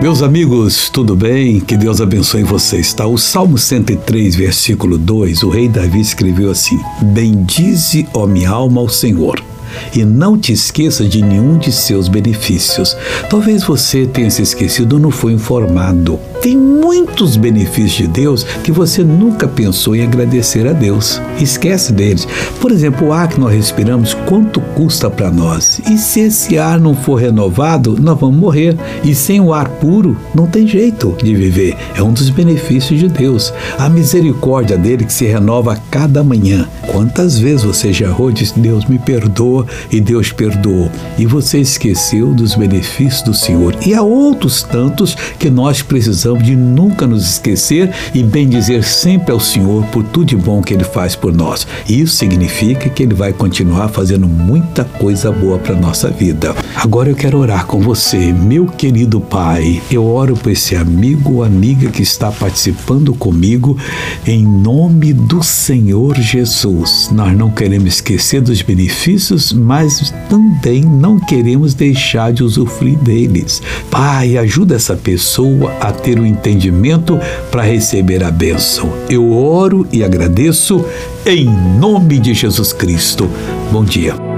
Meus amigos, tudo bem? Que Deus abençoe vocês, tá? O Salmo 103, versículo 2, o rei Davi escreveu assim: Bendize, ó minha alma, ao Senhor e não te esqueça de nenhum de seus benefícios. Talvez você tenha se esquecido ou não foi informado. Tem muitos benefícios de Deus que você nunca pensou em agradecer a Deus. Esquece deles. Por exemplo, o ar que nós respiramos, quanto custa para nós? E se esse ar não for renovado, nós vamos morrer. E sem o ar puro, não tem jeito de viver. É um dos benefícios de Deus. A misericórdia dele que se renova a cada manhã. Quantas vezes você já errou e disse, Deus me perdoa, e Deus perdoou. E você esqueceu dos benefícios do Senhor. E há outros tantos que nós precisamos de nunca nos esquecer e bendizer sempre ao Senhor por tudo de bom que Ele faz por nós. Isso significa que Ele vai continuar fazendo muita coisa boa para nossa vida. Agora eu quero orar com você, meu querido Pai. Eu oro por esse amigo ou amiga que está participando comigo, em nome do Senhor Jesus. Nós não queremos esquecer dos benefícios, mas também não queremos deixar de usufruir deles. Pai, ajuda essa pessoa a ter o entendimento para receber a bênção. Eu oro e agradeço em nome de Jesus Cristo. Bom dia.